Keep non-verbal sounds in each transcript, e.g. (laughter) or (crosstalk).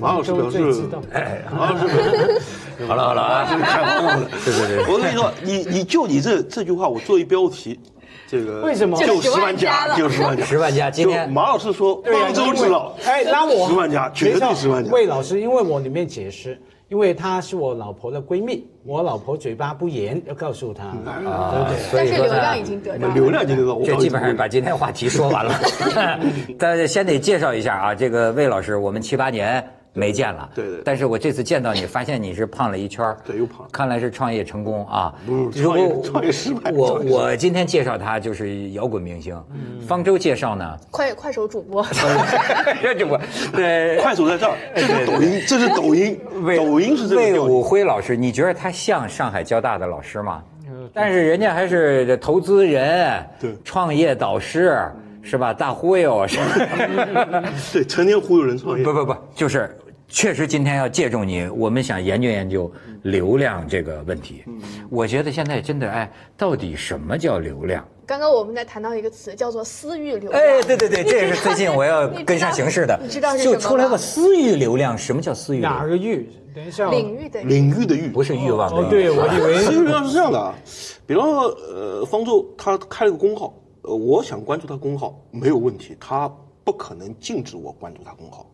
马老师表示最知道。哎，马老师 (laughs) 好了好了啊，(laughs) 这是开玩笑的。对对对我跟你说，你你就你这这句话，我做一标题，这个为什么就十万加就十万加，(laughs) 十万加今天就马老师说方舟之老，哎，那我十万加，绝对十万加。魏老师，因为我里面解释，因为她是我老婆的闺蜜，我老婆嘴巴不严，要告诉她，啊对不对？但所以流量已经得到。流量已经得到，我这基本上把今天话题说完了。但是先得介绍一下啊，这个魏老师，我们七八年没见了。对对但是我这次见到你，发现你是胖了一圈儿对又胖了看来是创业成功啊。不是创业创业失败我我今天介绍他就是摇滚明星，方舟介绍呢，(laughs) 快快手主播，这就我对快手在这儿，这是抖音，这是抖音，(laughs) 抖音是这个魏武。辉老师，你觉得他像上海交大的老师吗？但是人家还是投资人，对创业导师是吧？大忽悠是。(laughs) 对，成天忽悠人创业不。不不，就是确实今天要借助你，我们想研究研究流量这个问题。我觉得现在真的哎，到底什么叫流量？刚刚我们在谈到一个词叫做私域流量。哎，对对对，这也是最近我要 (laughs) 跟上形势的。你知道是什么就出来个私域流量，什么叫私域？哪个域？等一下，领域的领域的域不是欲望的哦，欲。对，我以为 (laughs) 私域流量是这样的啊，比方说，呃，方舟他开了个公号，呃，我想关注他公号没有问题，他不可能禁止我关注他公号，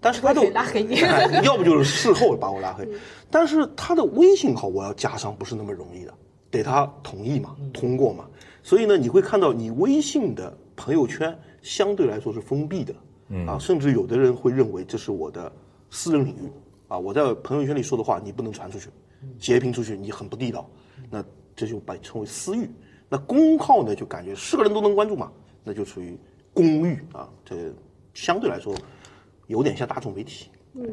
但是他的拉黑你。哎 (laughs) 要不就是事后把我拉黑，但是他的微信号我要加上不是那么容易的，得他同意嘛，通过嘛，所以呢，你会看到你微信的朋友圈相对来说是封闭的，啊，甚至有的人会认为这是我的私人领域，啊，我在朋友圈里说的话你不能传出去，截屏出去你很不地道，那这就被称为私域。那公号呢，就感觉是个人都能关注嘛，那就属于公域啊，这相对来说有点像大众媒体。嗯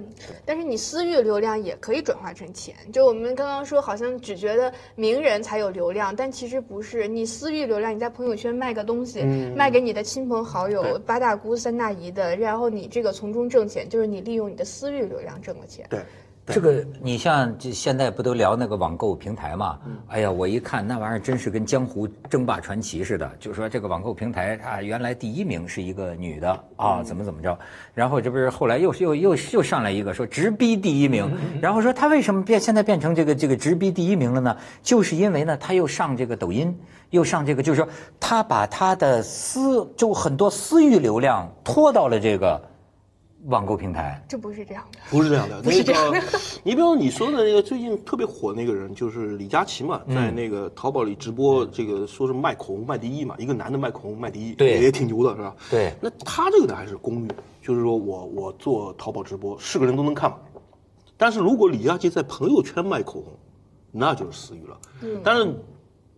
但是你私域流量也可以转化成钱，就我们刚刚说，好像只觉得名人才有流量，但其实不是。你私域流量，你在朋友圈卖个东西，卖给你的亲朋好友、八大姑三大姨的，然后你这个从中挣钱，就是你利用你的私域流量挣了钱。对，这个你像这现在不都聊那个网购平台嘛？哎呀，我一看那玩意儿真是跟江湖争霸传奇似的，就说这个网购平台啊，原来第一名是一个女的啊，怎么怎么着，然后这不是后来又又又又上来一个说直逼第一名，然后说他为什么变现在变成这个这个直逼第一名了呢？就是因为呢，他又上这个抖音，又上这个，就是说他把他的私就很多私域流量拖到了这个网购平台。这不是这样的。不是这样的，(laughs) 不是这样那个，你比如说你说的那个最近特别火那个人，就是李佳琦嘛，嗯在那个淘宝里直播，这个说是卖口红卖第一嘛，一个男的卖口红卖第一，对也也挺牛的是吧？对那他这个呢还是公寓，就是说我我做淘宝直播，是个人都能看嘛。但是如果李佳琦在朋友圈卖口红，那就是私域了。嗯，但是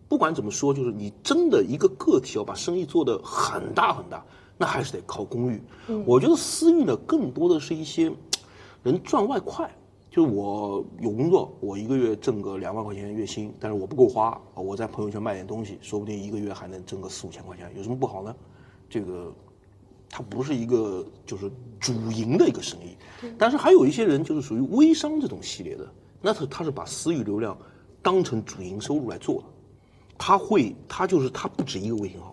不管怎么说，就是你真的一个个体要把生意做得很大很大，那还是得靠公域。我觉得私域呢，更多的是一些人赚外快。就是我有工作，我一个月挣个两万块钱月薪，但是我不够花，我在朋友圈卖点东西，说不定一个月还能挣个四五千块钱，有什么不好呢？这个它不是一个就是主营的一个生意，但是还有一些人就是属于微商这种系列的，那他他是把私域流量当成主营收入来做的，他会他就是他不止一个微信号，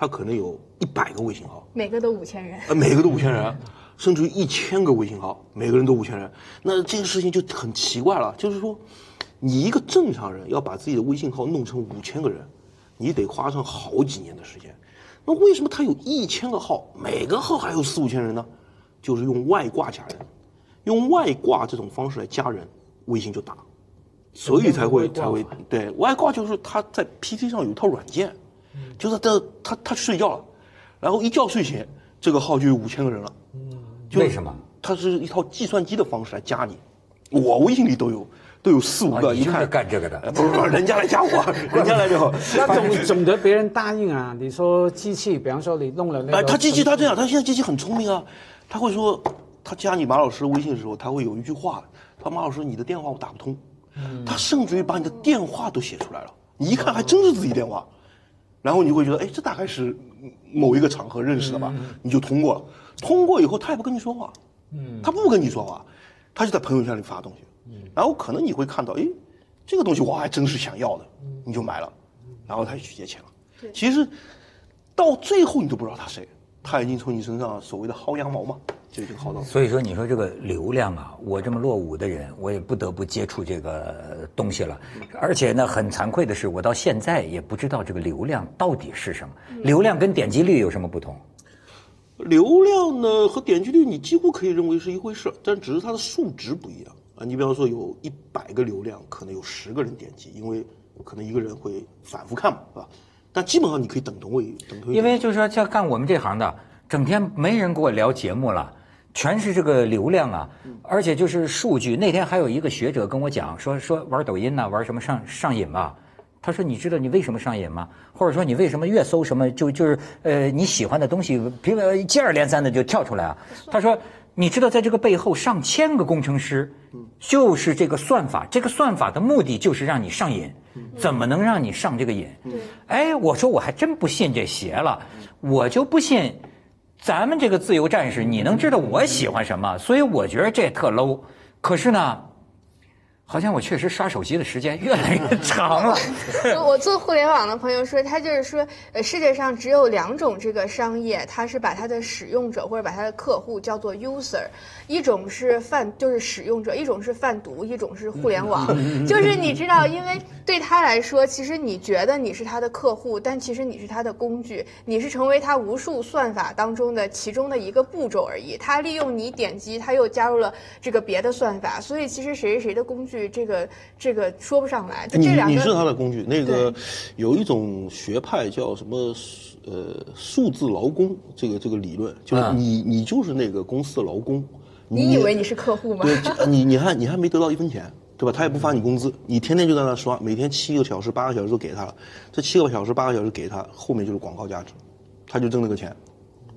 他可能有一百个微信号，每个都五千人，呃，每个都五千人，甚至于一千个微信号，每个人都五千人，那这个事情就很奇怪了。就是说，你一个正常人要把自己的微信号弄成五千个人，你得花上好几年的时间。那为什么他有一千个号，每个号还有四五千人呢？就是用外挂加人，用外挂这种方式来加人，微信就大，所以才会才会对外挂就是他在 PT 上有一套软件，就是他他他睡觉了，然后一觉睡醒，这个号就有五千个人了。就为什么？他是一套计算机的方式来加你，我微信里都有都有四五个，一看干这个的呃不是不是，人家来加我，(laughs) 人家来就好。那总总得别人答应啊。你说机器，比方说你弄了那哎，个，他机器他这样，他现在机器很聪明啊，他会说，他加你马老师微信的时候，他会有一句话，他马老师你的电话我打不通，他甚至于把你的电话都写出来了，你一看还真是自己电话，然后你会觉得，哎，这大概是某一个场合认识的吧，你就通过了，通过以后他也不跟你说话，他不跟你说话，他就在朋友圈里发东西，然后可能你会看到，哎，这个东西我还真是想要的，你就买了，然后他就去借钱了。其实到最后你都不知道他谁，他已经从你身上所谓的薅羊毛嘛，就已经好到。所以说，你说这个流量啊，我这么落伍的人，我也不得不接触这个东西了。而且呢，很惭愧的是，我到现在也不知道这个流量到底是什么。流量跟点击率有什么不同？流量呢和点击率你几乎可以认为是一回事，但只是它的数值不一样啊。你比方说有一百个流量，可能有十个人点击，因为可能一个人会反复看嘛，是吧？但基本上你可以等同为等同于。因为就是说，像干我们这行的，整天没人给我聊节目了，全是这个流量啊，而且就是数据。那天还有一个学者跟我讲说说玩抖音呐、玩什么上上瘾吧。他说：“你知道你为什么上瘾吗？或者说你为什么越搜什么就就是呃你喜欢的东西，接二连三的就跳出来啊？”他说：“你知道在这个背后上千个工程师，就是这个算法，这个算法的目的就是让你上瘾，怎么能让你上这个瘾？哎，我说我还真不信这邪了，我就不信咱们这个自由战士你能知道我喜欢什么，所以我觉得这特 low。可是呢。”好像我确实刷手机的时间越来越长了。(laughs) 我做互联网的朋友说，他就是说，呃，世界上只有两种这个商业，他是把他的使用者或者把他的客户叫做 user，一种是贩就是使用者，一种是贩毒，一种是互联网。(laughs) 就是你知道，因为对他来说，其实你觉得你是他的客户，但其实你是他的工具，你是成为他无数算法当中的其中的一个步骤而已。他利用你点击，他又加入了这个别的算法，所以其实谁是谁的工具。这个这个说不上来，就这两个你是他的工具。那个有一种学派叫什么呃数字劳工，这个这个理论就是你你就是那个公司的劳工。你以为你是客户吗？对，(laughs) 你你还你还没得到一分钱，对吧？他也不发你工资，你天天就在那刷，每天七个小时八个小时都给他了，这七个小时八个小时给他，后面就是广告价值，他就挣那个钱，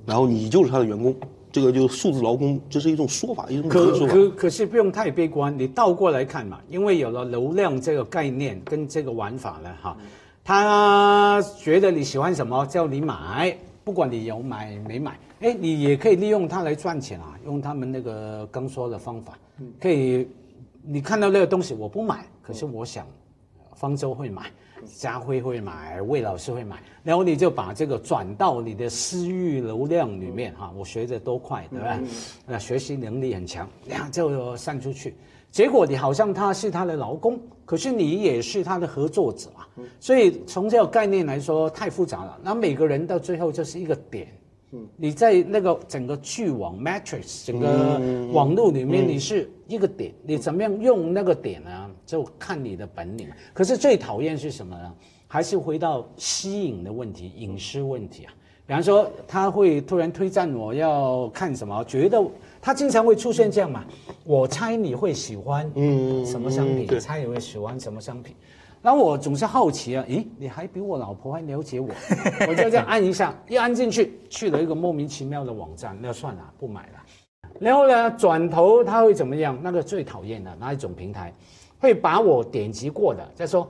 然后你就是他的员工。这个就数字劳工，这是一种说法，一种可可可是不用太悲观，你倒过来看嘛，因为有了流量这个概念跟这个玩法了哈，他觉得你喜欢什么叫你买，不管你有买没买，哎，你也可以利用它来赚钱啊，用他们那个刚说的方法，可以，你看到那个东西我不买，可是我想，方舟会买。家辉会买，魏老师会买，然后你就把这个转到你的私域流量里面哈。我学的多快，对吧？那学习能力很强，然后就散出去。结果你好像他是他的劳工，可是你也是他的合作者啊。所以从这个概念来说，太复杂了。那每个人到最后就是一个点。你在那个整个巨网 matrix 整个网络里面，你是一个点，你怎么样用那个点呢？就看你的本领。可是最讨厌是什么呢？还是回到吸引的问题、隐私问题啊。比方说，他会突然推荐我要看什么，觉得他经常会出现这样嘛。我猜你会喜欢嗯什么商品？猜你会喜欢什么商品？然后我总是好奇啊，咦，你还比我老婆还了解我，(laughs) 我就这样按一下，一按进去，去了一个莫名其妙的网站，那算了，不买了。然后呢，转头他会怎么样？那个最讨厌的那一种平台，会把我点击过的再说，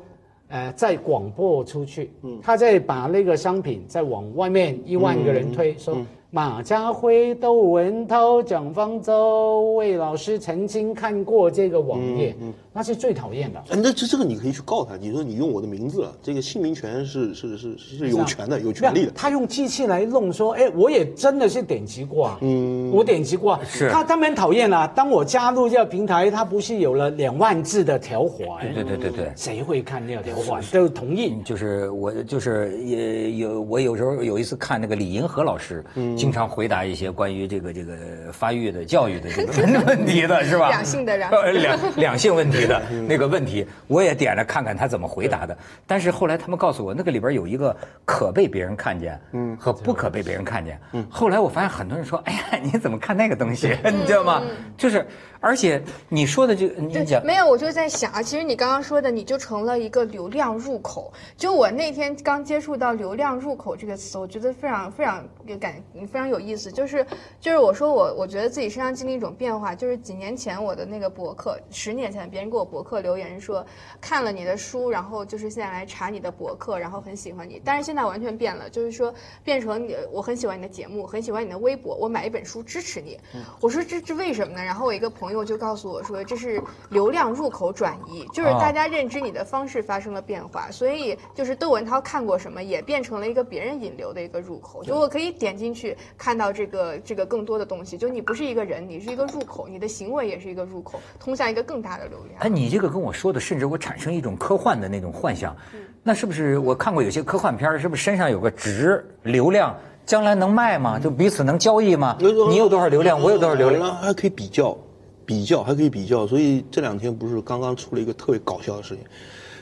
呃，再广播出去，嗯，他再把那个商品再往外面一万个人推，说。马家辉、窦文涛、蒋方舟、魏老师曾经看过这个网页，那是最讨厌的。那这这个你可以去告他，你说你用我的名字，这个姓名权是是是是有权的，有权利的。他用机器来弄，说，哎，我也真的是点击过啊，嗯，我点击过。是他他们讨厌啊。当我加入这个平台，他不是有了两万字的条款？对对对对，谁会看那个条款？都同意。就是我就是也有我有时候有一次看那个李银河老师，嗯。经常回答一些关于这个这个发育的教育的这个 (laughs) 问题的是吧？两性的两 (laughs) 两两性问题的那个问题，我也点了看看他怎么回答的。但是后来他们告诉我，那个里边有一个可被别人看见，嗯，和不可被别人看见。嗯，后来我发现很多人说：“哎呀，你怎么看那个东西？(laughs) 你知道吗？”就是。而且你说的这个，你讲没有，我就在想啊，其实你刚刚说的，你就成了一个流量入口。就我那天刚接触到“流量入口”这个词，我觉得非常非常有感，非常有意思。就是就是我说我我觉得自己身上经历一种变化，就是几年前我的那个博客，十年前别人给我。给我博客留言说，看了你的书，然后就是现在来查你的博客，然后很喜欢你。但是现在完全变了，就是说变成你，我很喜欢你的节目，很喜欢你的微博，我买一本书支持你。我说这这为什么呢？然后我一个朋友就告诉我说，这是流量入口转移，就是大家认知你的方式发生了变化，所以就是窦文涛看过什么，也变成了一个别人引流的一个入口。就我可以点进去看到这个这个更多的东西，就你不是一个人，你是一个入口，你的行为也是一个入口，通向一个更大的流量。哎，你这个跟我说的，甚至我产生一种科幻的那种幻想。那是不是我看过有些科幻片儿是不是身上有个值流量，将来能卖吗？就彼此能交易吗？你有多少流量，我有多少流量？还可以比较，比较还可以比较。所以这两天不是刚刚出了一个特别搞笑的事情，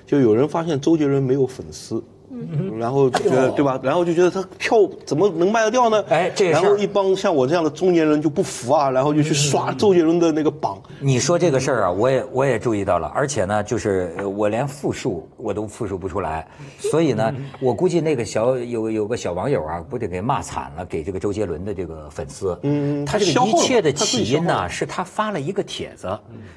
就有人发现周杰伦没有粉丝。然后就觉得对吧？然后就觉得他票怎么能卖得掉呢？哎这个事儿然后一帮像我这样的中年人就不服啊，然后就去刷周杰伦的那个榜。你说这个事儿啊，我也我也注意到了，而且呢，就是呃我连复述我都复述不出来，所以呢，我估计那个小有有个小网友啊，不得给骂惨了，给这个周杰伦的这个粉丝。嗯他这个一切的起因呢，是他发了一个帖子，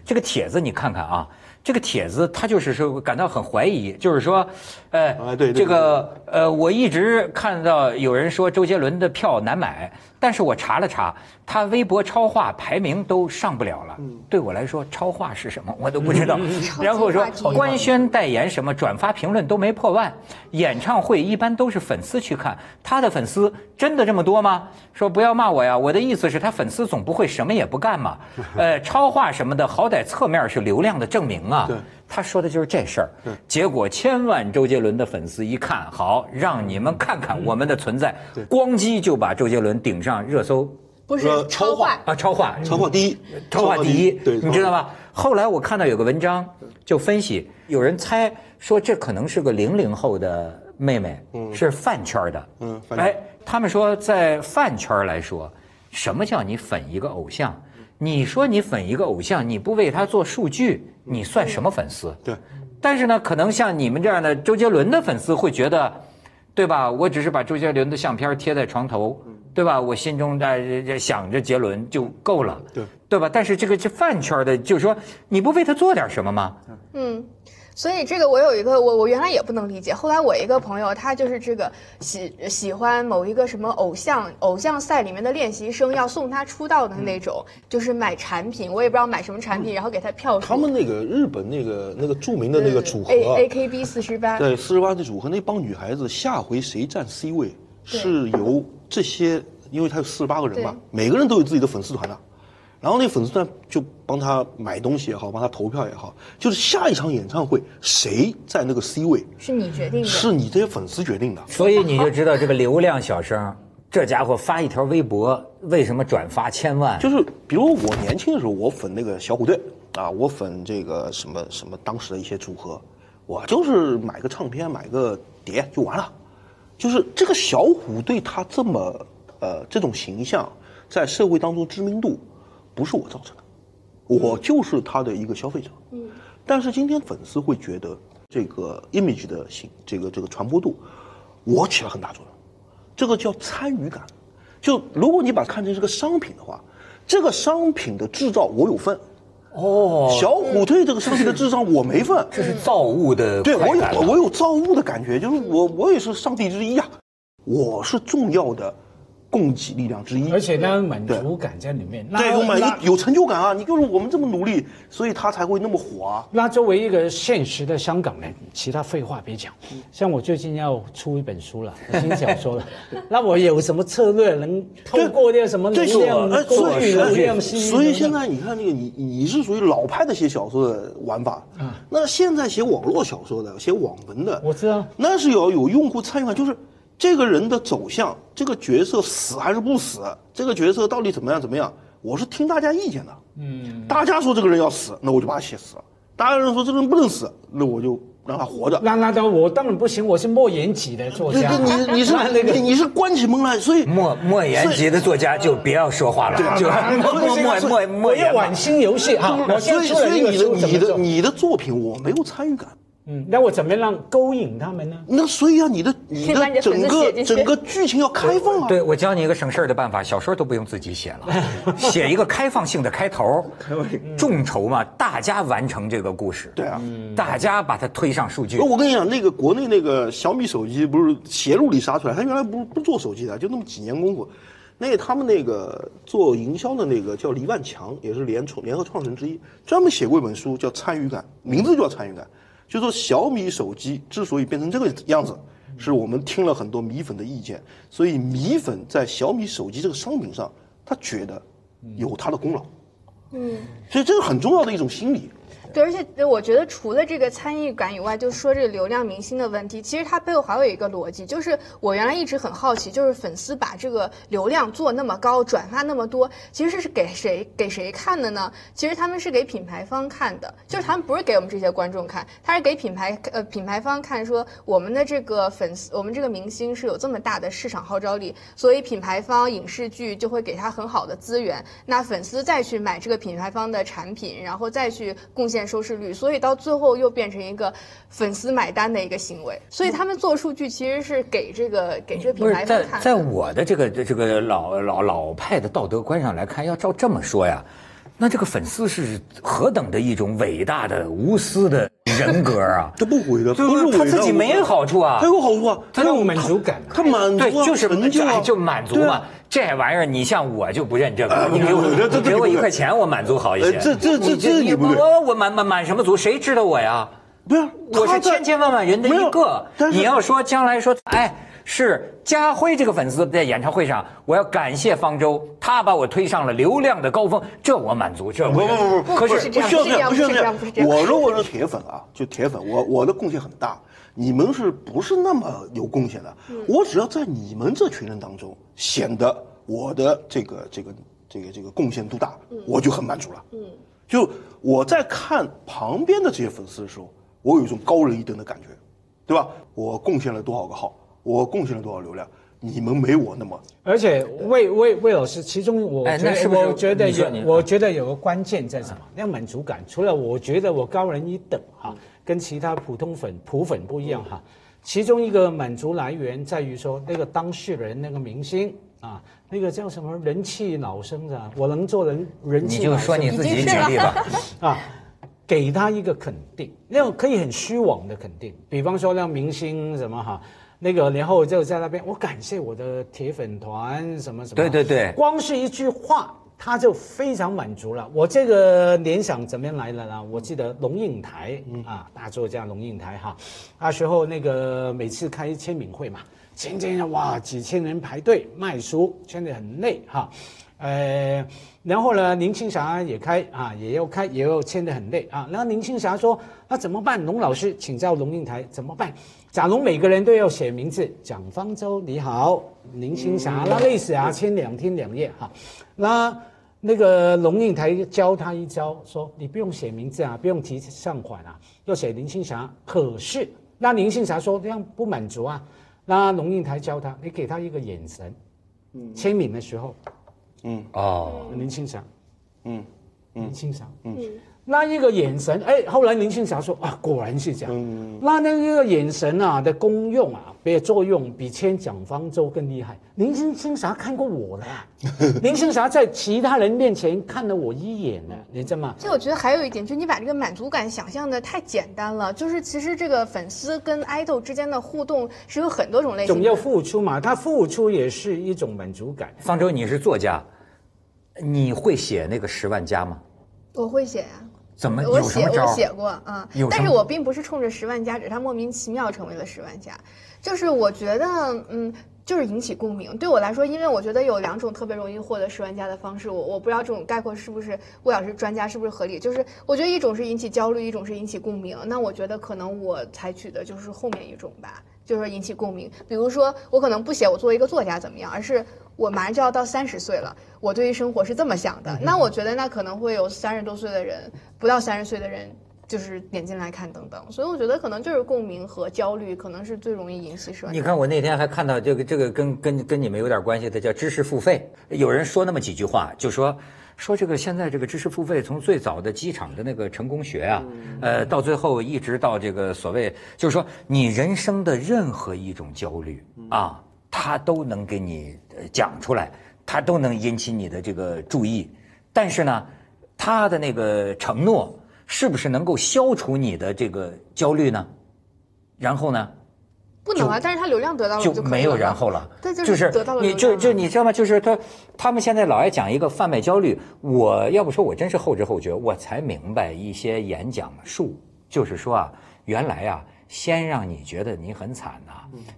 这个帖子你看看啊。这个帖子，他就是说感到很怀疑，就是说，呃，这个呃，我一直看到有人说周杰伦的票难买，但是我查了查，他微博超话排名都上不了了。对我来说，超话是什么我都不知道。然后说官宣代言什么转发评论都没破万，演唱会一般都是粉丝去看，他的粉丝真的这么多吗？说不要骂我呀，我的意思是他粉丝总不会什么也不干嘛。呃，超话什么的，好歹侧面是流量的证明啊。对他说的就是这事儿。结果千万周杰伦的粉丝一看，好，让你们看看我们的存在，咣叽就把周杰伦顶上热搜。不是呃超话超话，啊，超话，超话第一，超话第一，对，你知道吗？后来我看到有个文章就分析，有人猜说这可能是个零零后的妹妹，是饭圈的，嗯哎，他们说在饭圈来说，什么叫你粉一个偶像？你说你粉一个偶像，你不为他做数据，你算什么粉丝？对，但是呢，可能像你们这样的周杰伦的粉丝会觉得，对吧？我只是把周杰伦的相片贴在床头，对吧？我心中在想着杰伦就够了，对对吧？但是这个这饭圈的，就是说你不为他做点什么吗？嗯，所以这个我有一个我我原来也不能理解，后来我一个朋友他就是这个喜喜欢某一个什么偶像偶像赛里面的练习生要送他出道的那种，就是买产品，我也不知道买什么产品，然后给他票数。他们那个日本那个那个著名的那个组合 A A K B 四十八，对，四十八的组合那帮女孩子，下回谁占 C 位，是由这些，因为他有四十八个人嘛，每个人都有自己的粉丝团的，然后那粉丝团就帮他买东西也好，帮他投票也好，就是下一场演唱会谁在那个 C 位，是你决定的。是你这些粉丝决定的。所以你就知道这个流量小生，这家伙发一条微博，为什么转发千万？就是比如我年轻的时候，我粉那个小虎队啊，我粉这个什么什么当时的一些组合，我就是买个唱片，买个碟就完了。就是这个小虎队他这么呃这种形象，在社会当中知名度，不是我造成的，我就是他的一个消费者。嗯，但是今天粉丝会觉得这个 image 的形这个这个传播度，我起了很大作用。这个叫参与感。就如果你把它看成是个商品的话，这个商品的制造我有份。哦，小虎队这个商品的制造我没份。这是造物的对我有我有造物的感觉，就是我我也是上帝之一啊，我是重要的供给力量之一。而且那满足感在里面。那对，我们那有有成就感啊！你就是我们这么努力，所以他才会那么火啊。那作为一个现实的香港人，其他废话别讲。像我最近要出一本书了，新小说了，(laughs) 那我有什么策略能透过那个什么这是流量我，哎过所以滤流量吸引？所以现在你看那个你你是属于老派的写小说的玩法啊，那现在写网络小说的、写网文的，我知道那是要有用户参与感，就是这个人的走向，这个角色死还是不死，这个角色到底怎么样怎么样，我是听大家意见的。嗯，大家说这个人要死，那我就把他写死了；大家人说这个人不能死，那我就让他活着。那那当我当然不行，我是莫言级的作家。对，你你是 (laughs) 那那个你你是关起门来，所以莫莫言级的作家就不要说话了，就 (laughs) 莫莫莫莫言我要玩新游戏啊！所以所以你的你？的你的作品我没有参与感，嗯，那我怎么样勾引他们呢？那所以啊，你的你的的整个整个剧情要开放啊。对，我教你一个省事儿的办法，小说都不用自己写了，(laughs) 写一个开放性的开头，众筹嘛，大家完成这个故事，对啊，大家把它推上数据。我跟你讲，那个国内那个小米手机不是邪路里杀出来，他原来不不做手机的，就那么几年功夫。那他们那个做营销的那个叫黎万强，也是联创联合创始人之一，专门写过一本书叫《参与感》，名字就叫参与感。就说小米手机之所以变成这个样子，是我们听了很多米粉的意见，所以米粉在小米手机这个商品上，他觉得有他的功劳。嗯，所以这是很重要的一种心理。对，而且我觉得除了这个参与感以外，就说这个流量明星的问题，其实它背后还有一个逻辑，就是我原来一直很好奇，就是粉丝把这个流量做那么高，转发那么多，其实是给谁给谁看的呢？其实他们是给品牌方看的，就是他们不是给我们这些观众看，他是给品牌呃品牌方看，说我们的这个粉丝，我们这个明星是有这么大的市场号召力，所以品牌方影视剧就会给他很好的资源，那粉丝再去买这个品牌方的产品，然后再去贡献收视率，所以到最后又变成一个粉丝买单的一个行为。所以他们做数据其实是给这个给这个品牌方看的。在我的这个这个老老老派的道德观上来看，要照这么说呀，那这个粉丝是何等的一种伟大的无私的人格啊！(laughs) 他不毁的，不是他自己没好处啊他有好处啊，他有满足感他满足啊，对，就是成就就满足嘛。这玩意儿，你像我就不认这个，你给我这这给我一块钱，我满足好一些。呃这这这你你这你不我满满满什么足？谁知道我呀？不是，我是千千万万人的一个。你要说将来说，哎，是家辉这个粉丝在演唱会上，我要感谢方舟，他把我推上了流量的高峰，这我满足，这我不不不不，可是不是这样需要这样，不是这需要样不是这样我如果是铁粉啊，就铁粉，我我的贡献很大，你们是不是那么有贡献的？我只要在你们这群人当中显得我的这个这个这个这个贡献度大，我就很满足了。嗯，就我在看旁边的这些粉丝的时候，我有一种高人一等的感觉，对吧？我贡献了多少个号，我贡献了多少流量，你们没我那么而且魏魏魏老师，其中我觉得、哎是是我觉得有，我觉得有个关键在什么？那满足感，除了我觉得我高人一等哈，跟其他普通粉普粉不一样哈，其中一个满足来源在于说那个当事人那个明星啊，那个叫什么人气老生的？我能做人人气你就说你自己举例吧。(laughs) 啊，给他一个肯定，那种可以很虚妄的肯定，比方说让明星什么哈，那个然后就在那边，我感谢我的铁粉团什么什么，对对对光是一句话。他就非常满足了。我这个联想怎么样来了呢？我记得龙应台、啊，大作家龙应台哈，那时候那个每次开签名会嘛，前天哇几千人排队卖书，签得很累哈。呃，然后呢，林青霞也开啊，也要开，也要签得很累啊。然后林青霞说：“那怎么办？”龙老师请教龙应台怎么办？假如每个人都要写名字，蒋方舟你好，林青霞，那累死啊，签两天两夜哈。那那个龙应台教他一招，说你不用写名字啊，不用提上款啊，要写林青霞。可是那林青霞说这样不满足啊，那龙应台教他，你给他一个眼神，签名的时候。嗯哦，林青霞，嗯林青霞，嗯，那一个眼神，哎，后来林青霞说啊，果然是这样，嗯那那个眼神啊的功用啊，比作用比签蒋方舟更厉害。林青青霞看过我了啊，(laughs) 林青霞在其他人面前看了我一眼了，你知道吗？其实我觉得还有一点，就是你把这个满足感想象的太简单了。就是其实这个粉丝跟爱豆之间的互动是有很多种类型的。总要付出嘛，他付出也是一种满足感。方舟，你是作家，你会写那个十万加吗？我会写呀、怎么我写？我写过啊、有但是我并不是冲着十万加，只是他莫名其妙成为了十万加。就是我觉得，嗯，就是引起共鸣。对我来说，因为我觉得有两种特别容易获得十万加的方式，我我不知道这种概括是不是魏老师专家是不是合理。就是我觉得一种是引起焦虑，一种是引起共鸣。那我觉得可能我采取的就是后面一种吧。就是引起共鸣，比如说我可能不写我作为一个作家怎么样，而是我马上就要到三十岁了，我对于生活是这么想的。那我觉得那可能会有三十多岁的人，不到三十岁的人就是点进来看等等。所以我觉得可能就是共鸣和焦虑，可能是最容易引起社牛。你看，我那天还看到这个这个跟跟跟你们有点关系的，叫知识付费。有人说那么几句话，就说说这个现在这个知识付费，从最早的机场的那个成功学啊，呃，到最后一直到这个所谓，就是说你人生的任何一种焦虑啊，它都能给你呃讲出来，它都能引起你的这个注意。但是呢，他的那个承诺是不是能够消除你的这个焦虑呢？然后呢？不能啊，但是他流量得到了就没有然后了。对，就就是得到了你就就你知道吗？就是他他们现在老爱讲一个贩卖焦虑，我要不说我真是后知后觉，我才明白一些演讲术，就是说啊，原来啊，先让你觉得你很惨呐、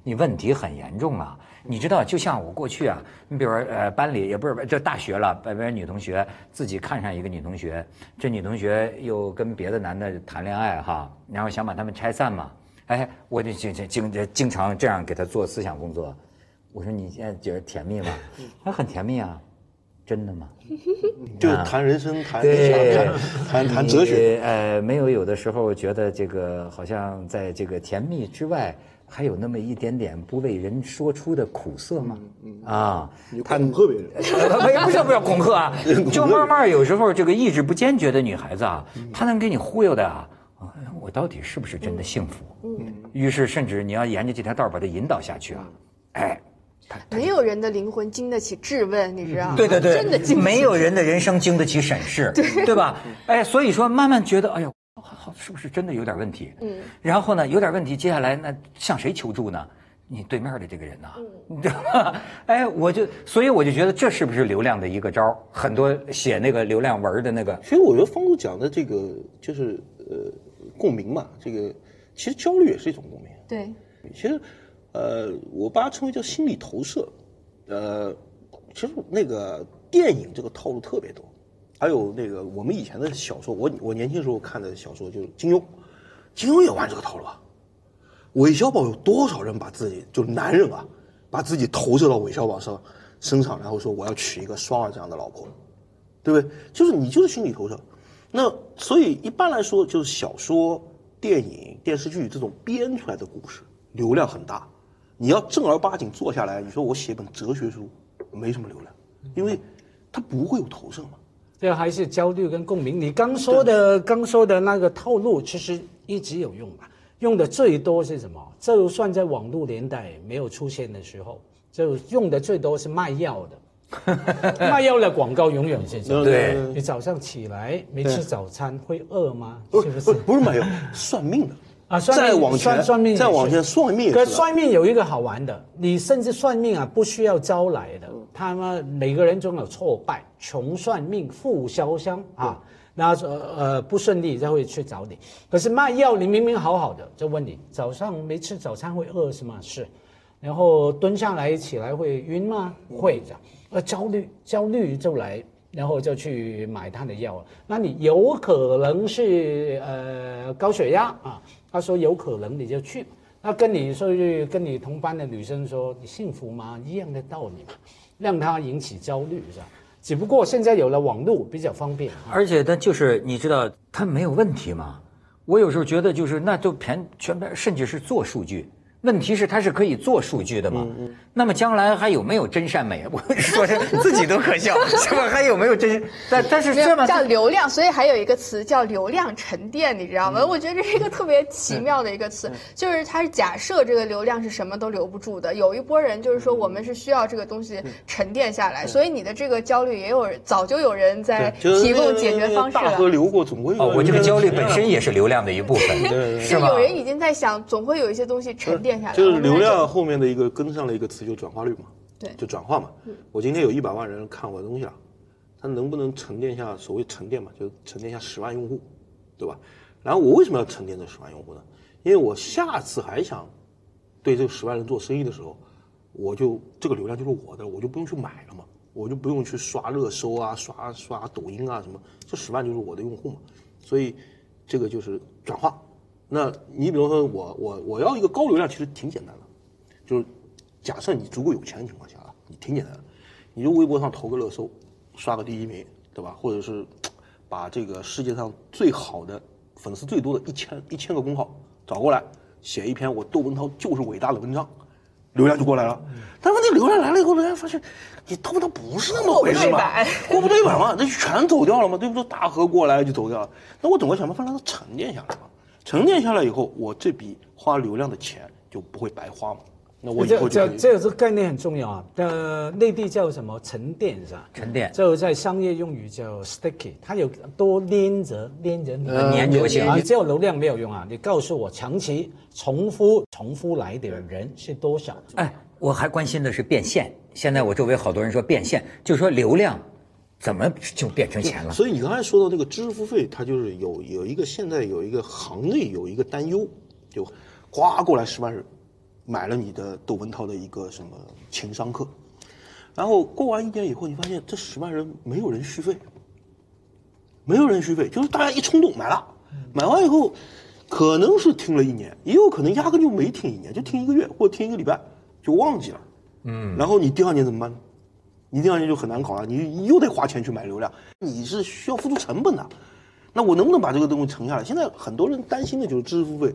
你问题很严重啊。你知道，就像我过去啊，你比如说呃，班里也不是这大学了，别别女同学自己看上一个女同学，这女同学又跟别的男的谈恋爱哈，然后想把他们拆散嘛。哎，我就经经经经常这样给他做思想工作。我说你现在觉得甜蜜吗？他很甜蜜啊，真的吗？就是谈人生，谈对谈谈谈哲学。呃，没有有的时候觉得这个好像在这个甜蜜之外，还有那么一点点不为人说出的苦涩吗？啊，你 (laughs) (laughs) 恐吓别人，不是不是恐吓啊，就慢慢有时候这个意志不坚决的女孩子啊，她能给你忽悠的啊，哎我到底是不是真的幸福？嗯，于是甚至你要沿着这条道把它引导下去啊，哎，她她没有人的灵魂经得起质问，你知道吗？对对对，真的经不起没有人的人生经得起审视，对吧？哎，所以说慢慢觉得，哎呦，好好是不是真的有点问题？嗯，然后呢，有点问题，接下来那向谁求助呢？你对面的这个人呐，你知道吗？哎，我就所以我就觉得这是不是流量的一个招？很多写那个流量文的那个，其实我觉得方路讲的这个就是呃共鸣嘛，这个其实焦虑也是一种共鸣。对，其实，呃，我把它称为叫心理投射。呃，其实那个电影这个套路特别多，还有那个我们以前的小说，我我年轻时候看的小说就是金庸，金庸也玩这个套路啊。韦小宝有多少人把自己就是男人啊，把自己投射到韦小宝上身上，然后说我要娶一个双儿这样的老婆，对不对？就是你就是心理投射。那所以一般来说，就是小说、电影、电视剧这种编出来的故事，流量很大。你要正儿八经坐下来，你说我写本哲学书，没什么流量，因为它不会有投射嘛。这还是焦虑跟共鸣。你刚说的刚说的那个套路，其实一直有用嘛？用的最多是什么？就算在网络年代没有出现的时候，就用的最多是卖药的。卖药的广告永远是 (laughs) 这样。对你早上起来没吃早餐会饿吗？不是不是？是不是不是买药，算命的 (laughs) 啊，算命再往前算算命再往前算命可算命有一个好玩的，你甚至算命啊，不需要招来的，他们每个人总有挫败，穷算命，富烧香啊，那呃呃不顺利就会去找你。可是卖药，你明明好好的，就问你早上没吃早餐会饿是吗？是。然后蹲下来起来会晕吗？会的。呃，焦虑焦虑就来，然后就去买他的药。那你有可能是呃高血压啊？他说有可能，你就去。那跟你说去跟你同班的女生说你幸福吗？一样的道理嘛，让他引起焦虑是吧？只不过现在有了网络比较方便。而且他就是你知道他没有问题吗？我有时候觉得就是那都全全边甚至是做数据。问题是它是可以做数据的嘛？那么将来还有没有真善美？我 (laughs) 说是自己都可笑，是吧？还有没有真？但但是这么叫流量，所以还有一个词叫流量沉淀，你知道吗？嗯我觉得这是一个特别奇妙的一个词，就是它是假设这个流量是什么都留不住的。有一波人就是说我们是需要这个东西沉淀下来，所以你的这个焦虑也有人早就有人在提供解决方式大河了。流过，总归哦，我这个焦虑本身也是流量的一部分，是吧就有？人已经在想，总会有一些东西沉淀下来。就是流量后面的一个跟上了一个词，就转化率嘛。对就转化嘛。我今天有一百万人看我的东西了，他能不能沉淀下所谓沉淀嘛，就沉淀下十万用户，对吧？然后我为什么要沉淀这十万用户呢？因为我下次还想对这十万人做生意的时候，我就这个流量就是我的，我就不用去买了嘛，我就不用去刷热搜啊、刷刷抖音啊什么，这十万就是我的用户嘛，所以这个就是转化。那你比如说我我我要一个高流量，其实挺简单的，就是假设你足够有钱的情况下啊，你挺简单的，你就微博上投个热搜，刷个第一名，对吧？或者是把这个世界上最好的粉丝最多的一千一千个公号找过来，写一篇我窦文涛就是伟大的文章，流量就过来了。但问题流量来了以后，人家发现你窦文涛不是那么回事嘛，过不对版嘛，那就全走掉了嘛，对不对？大河过来就走掉了。那我总要想办法让它沉淀下来嘛。沉淀下来以后，我这笔花流量的钱就不会白花嘛。那我以这后就。这这个这个概念很重要啊。呃，内地叫什么沉淀是吧？沉淀这个在商业用语叫 sticky，它有多粘着粘着你呃粘着性你只有流量没有用啊！你告诉我长期重复重复来的人是多少？哎，我还关心的是变现。现在我周围好多人说变现，就说流量怎么就变成钱了？所以你刚才说到这个知识付费，它就是有有一个现在有一个行内有一个担忧，就哗过来十万人，买了你的窦文涛的一个什么情商课，然后过完一年以后，你发现这十万人没有人续费，没有人续费，就是大家一冲动买了，买完以后可能是听了一年，也有可能压根就没听一年，就听一个月或者听一个礼拜就忘记了，嗯，然后你第二年怎么办呢？你第二年就很难搞了，你又得花钱去买流量，你是需要付出成本的。那我能不能把这个东西沉下来？现在很多人担心的就是知识付费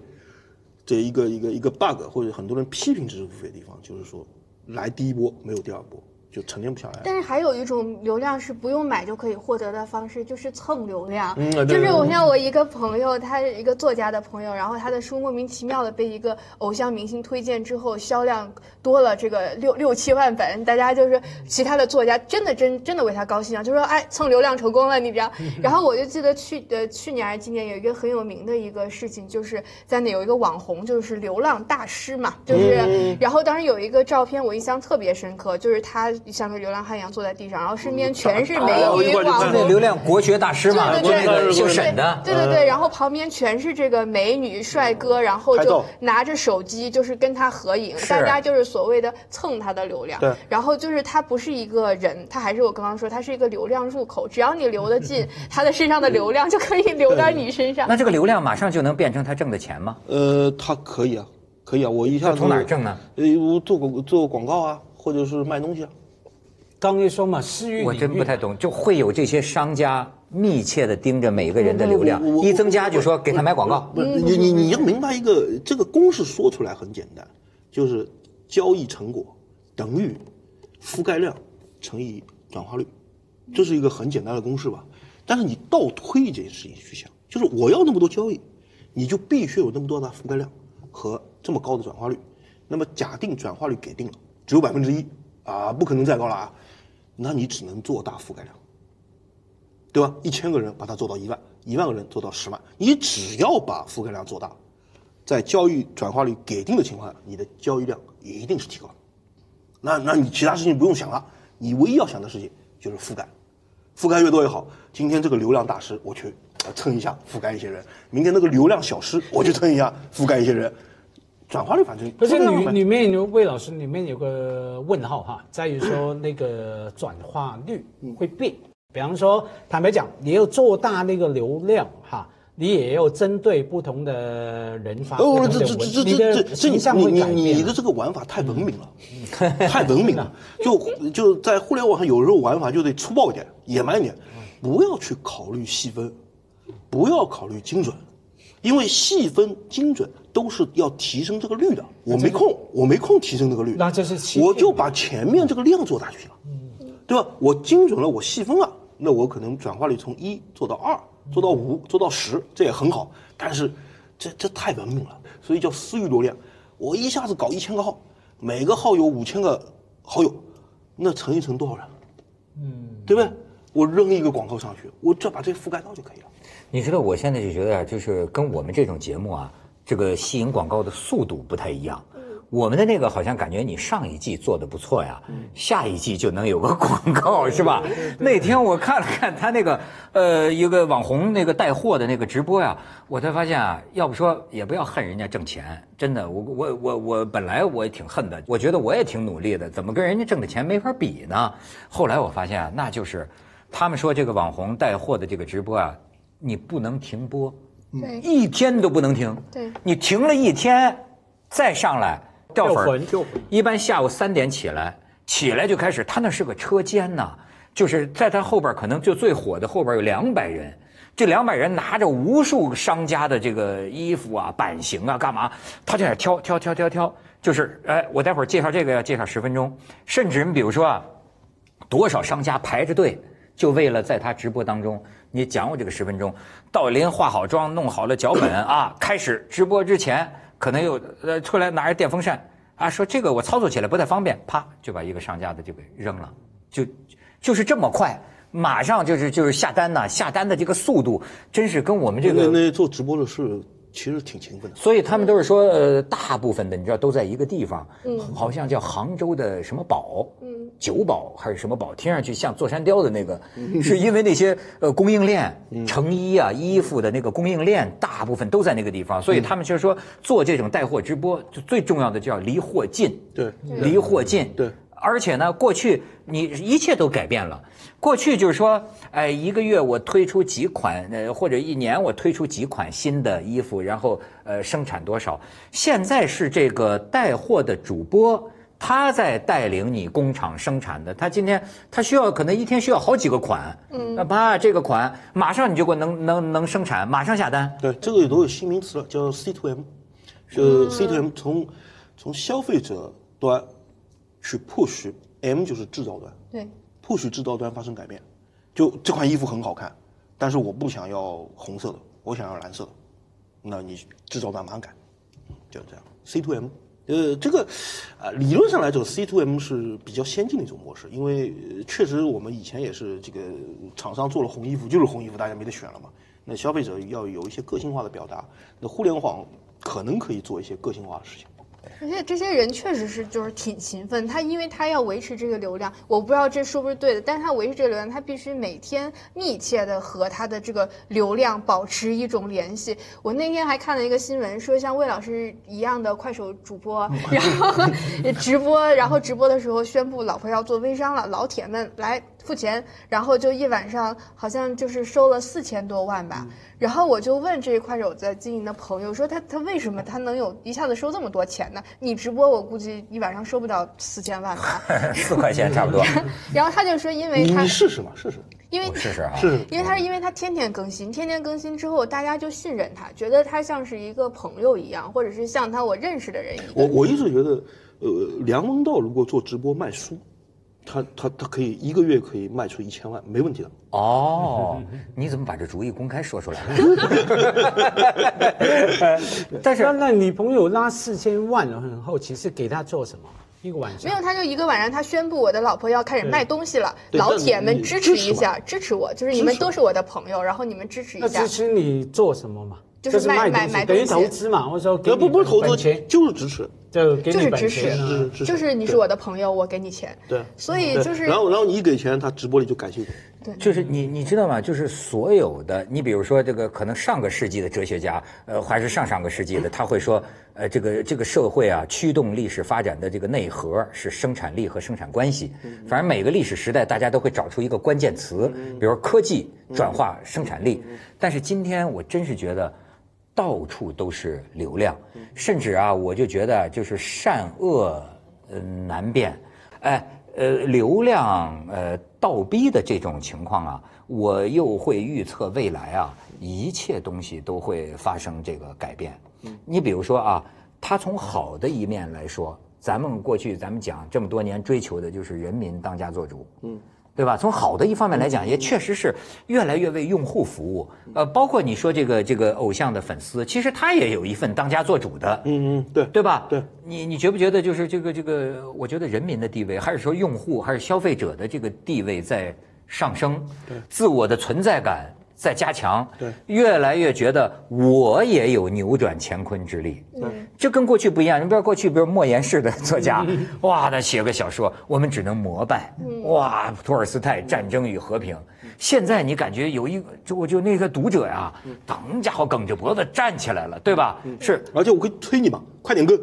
这一个一个一个 bug，或者很多人批评知识付费的地方，就是说来第一波没有第二波，就沉淀不下来。但是还有一种流量是不用买就可以获得的方式，就是蹭流量。嗯对就是我像我一个朋友，他是一个作家的朋友，然后他的书莫名其妙的被一个偶像明星推荐之后，销量多了这个六六七万本，大家就是其他的作家真的真真的为他高兴啊，就说哎蹭流量成功了，你知道？(laughs) 然后我就记得去呃去年还是今年有一个很有名的一个事情，就是在那有一个网红，就是流浪大师嘛，就是然后当时有一个照片我印象特别深刻，就是他像个流浪汉一样坐在地上，然后身边全是美哦我一女会儿就看网红那。流量国学大师嘛，对对对，那个姓沈的，对对对，然后旁边全是这个美女帅哥，然后就拿着手机就是跟他合影，大家就是所谓的蹭他的流量。对然后就是他不是一个人，他还是我刚刚说，他是一个流量入口，只要你流得进，(laughs) 他的身上的流量就可以流到你身上那。这个流量马上就能变成他挣的钱吗？呃，他可以啊，可以啊，我一下从哪儿挣呢？呃，我做广做广告啊，或者是卖东西啊。刚一说嘛，私域我真不太懂，就会有这些商家密切的盯着每个人的流量一增加就说给他买广告。不你你你要明白一个这个公式说出来很简单，就是交易成果等于覆盖量乘以转化率，这是一个很简单的公式吧？但是你倒推一件事情去想，就是我要那么多交易，你就必须有那么多的覆盖量和这么高的转化率。那么假定转化率给定了，只有百分之一啊，不可能再高了啊，那你只能做大覆盖量。对吧？一千个人把它做到一万，一万个人做到十万，你只要把覆盖量做大，在交易转化率给定的情况下，你的交易量一定是提高的。那那你其他事情不用想了，你唯一要想的事情就是覆盖，覆盖越多越好。今天这个流量大师，我去蹭一下，覆盖一些人；明天那个流量小师，我去蹭一下，覆盖一些人。转化率反正可是覆盖量嘛里里面有魏老师里面有个问号哈，在于说那个转化率会变。比方说，坦白讲，你要做大那个流量哈，你也要针对不同的人哦，这这这这这这这形象你你你的这个玩法太文明了，(laughs) 太文明了。(laughs) 就就在互联网上，有时候玩法就得粗暴一点、野蛮一点，不要去考虑细分，不要考虑精准，因为细分、精准都是要提升这个率的。我没空，我没空提升这个率，那这是我就把前面这个量做大就行了，对吧？我精准了，我细分了，那我可能转化率从一做到二，做到五，做到十，这也很好。但是这这太文明了，所以叫私域流量。我一下子搞一千个号，每个号有五千个好友，那乘一乘多少人？嗯，对不对？我扔一个广告上去，我只要把这个覆盖到就可以了。你知道，我现在就觉得啊，就是跟我们这种节目啊，这个吸引广告的速度不太一样。我们的那个好像感觉你上一季做的不错呀，下一季就能有个广告是吧？那天我看了看他那个呃一个网红那个带货的那个直播呀，我才发现啊，要不说也不要恨人家挣钱，真的，我我我我本来我也挺恨的，我觉得我也挺努力的，怎么跟人家挣的钱没法比呢？后来我发现啊，那就是他们说这个网红带货的这个直播啊，你不能停播。对。一天都不能停。对。你停了一天，再上来掉粉儿。掉粉一般下午三点起来，起来就开始，他那是个车间呐，就是在他后边可能就最火的后边有两百人，这两百人拿着无数商家的这个衣服啊、版型啊，干嘛？他就在那挑挑挑挑挑，就是哎，我待会儿介绍这个要介绍十分钟，甚至你比如说啊，多少商家排着队，就为了在他直播当中，你讲我这个十分钟，道林化好妆、弄好了脚本 (coughs) 啊，开始直播之前，可能有呃出来拿着电风扇啊，说这个我操作起来不太方便，啪就把一个商家的就给扔了，就就是这么快。马上就是就是下单呐，下单的这个速度真是跟我们这那个，那做直播的是其实挺勤奋的。所以他们都是说，呃，大部分的你知道都在一个地方，好像叫杭州的什么堡，嗯。九堡还是什么堡，听上去像座山雕的那个，是因为那些呃供应链、成衣啊、衣服的那个供应链，大部分都在那个地方，所以他们就是说做这种带货直播，就最重要的叫离货近，对，离货近。对，而且呢，过去你一切都改变了。过去就是说，哎，一个月我推出几款，呃，或者一年我推出几款新的衣服，然后呃生产多少。现在是这个带货的主播，他在带领你工厂生产的。他今天他需要可能一天需要好几个款，嗯，那啪这个款马上你就给我能能能生产，马上下单。对，这个都有新名词了，叫 C to M，就 C to M 从从消费者端去 push M 就是制造端对，，push 制造端发生改变。就这款衣服很好看，但是我不想要红色的，我想要蓝色的，那你制造端马上改，就这样。C to M，呃，这个啊、理论上来讲，C to M 是比较先进的一种模式，因为确实我们以前也是这个厂商做了红衣服就是红衣服，大家没得选了嘛。那消费者要有一些个性化的表达，那互联网可能可以做一些个性化的事情。而且这些人确实是就是挺勤奋，他因为他要维持这个流量，我不知道这是不是对的，但是他维持这个流量，他必须每天密切的和他的这个流量保持一种联系。我那天还看了一个新闻，说像魏老师一样的快手主播，然后 (laughs) 直播，然后直播的时候宣布老婆要做微商了，老铁们来付钱，然后就一晚上好像就是收了四千多万吧。然后我就问这一快手在经营的朋友说他他为什么他能有一下子收这么多钱呢？你直播我估计一晚上收不到四千万吧。(laughs) 四块钱差不多，(laughs) 然后他就说因为你他你试试嘛，试试，因为试试啊。试试。因为他是因为他天天更新，天天更新之后，大家就信任他，觉得他像是一个朋友一样，或者是像他我认识的人一样。我我一直觉得，呃，梁文道如果做直播卖书，他他他可以一个月可以卖出一千万，没问题的。哦，(laughs) 你怎么把这主意公开说出来了？(laughs) 但是那那女朋友拉四千万，我很好奇是给他做什么？一个晚上没有，他就一个晚上，他宣布我的老婆要开始卖东西了，对老铁们支持一下，支持我，就是你们都是我的朋友，然后你们支持一下那支。持你做什么嘛？就是卖卖东西等于买买东西投资嘛。我说不不是投资本钱，，就是支持。就是支持钱啊。是是就是你是我的朋友，我给你钱。对，所以就是然后然后你一给钱，他直播里就感兴趣。就是你你知道吗？就是所有的，你比如说这个可能上个世纪的哲学家，呃，还是上上个世纪的，他会说，呃，这个这个社会啊，驱动历史发展的这个内核是生产力和生产关系。反正每个历史时代，大家都会找出一个关键词，比如科技转化生产力。但是今天我真是觉得。到处都是流量，甚至啊，我就觉得就是善恶呃难辨，哎呃流量呃倒逼的这种情况啊，我又会预测未来啊，一切东西都会发生这个改变。你比如说啊，它从好的一面来说，咱们过去咱们讲这么多年追求的就是人民当家作主，嗯。对吧？从好的一方面来讲，也确实是越来越为用户服务。呃，包括你说这个这个偶像的粉丝，其实他也有一份当家做主的，嗯嗯，对对吧？对，你你觉不觉得就是这个这个？我觉得人民的地位，还是说用户还是消费者的这个地位在上升，对自我的存在感在加强，对，越来越觉得我也有扭转乾坤之力。嗯，这跟过去不一样。你比如过去，比如莫言式的作家，哇，他写个小说，我们只能膜拜，哇，托尔斯泰《战争与和平》。现在你感觉有一个，就我就那个读者呀，当家伙梗着脖子站起来了，对吧？是而且我可以催你嘛，快点更。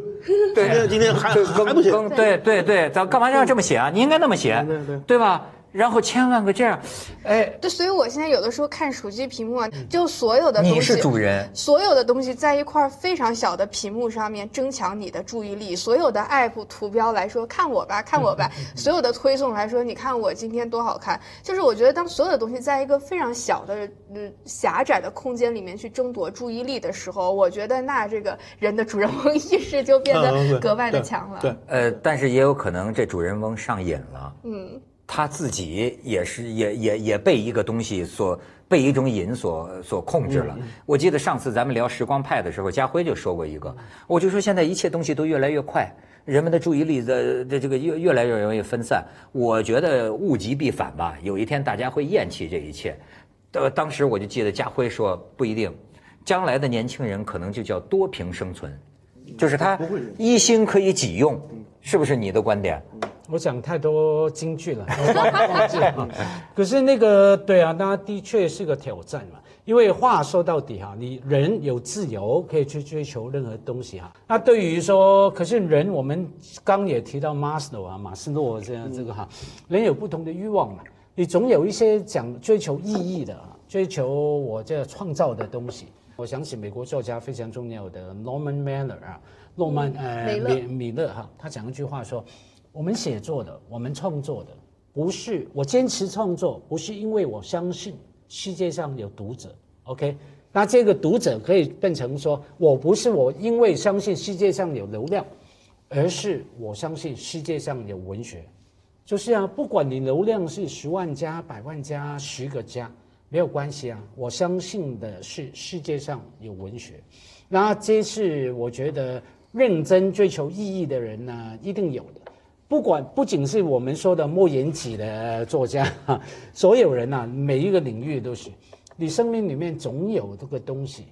今天今天还还不行。对对对，咱干嘛要这么写啊？你应该那么写，对对对吧？然后千万个这样，哎，对，所以我现在有的时候看手机屏幕啊，就所有的东西，你是主人，所有的东西在一块非常小的屏幕上面增强你的注意力。所有的 app 图标来说，看我吧，看我吧；所有的推送来说，你看我今天多好看。就是我觉得，当所有的东西在一个非常小的、嗯狭窄的空间里面去争夺注意力的时候，我觉得那这个人的主人翁意识就变得格外的强了。对，呃，但是也有可能这主人翁上瘾了。嗯。他自己也是也也也被一个东西所被一种瘾所所控制了。我记得上次咱们聊时光派的时候，家辉就说过一个，我就说现在一切东西都越来越快，人们的注意力的的这个越越来越容易分散。我觉得物极必反吧，有一天大家会厌弃这一切。呃，当时我就记得家辉说不一定，将来的年轻人可能就叫多屏生存，就是他一心可以几用，是不是你的观点？我讲太多京剧了，(laughs) 忘记了。可是那个对啊，那的确是个挑战嘛。因为话说到底哈，你人有自由，可以去追求任何东西哈。那对于说，可是人我们刚也提到马斯洛啊，马斯洛这样这个哈，人有不同的欲望嘛。你总有一些讲追求意义的，追求我这创造的东西。我想起美国作家非常重要的 Norman Mailer 啊，诺曼呃米米勒哈，他讲一句话说。我们写作的，我们创作的，不是我坚持创作，不是因为我相信世界上有读者，OK？那这个读者可以变成说，我不是我因为相信世界上有流量，而是我相信世界上有文学，就是啊，不管你流量是十万加、百万加、十个加，没有关系啊，我相信的是世界上有文学。那这是我觉得认真追求意义的人呢，一定有的。不管不仅是我们说的莫言几的作家，(laughs) 所有人呐，每一个领域都是，你生命里面总有这个东西。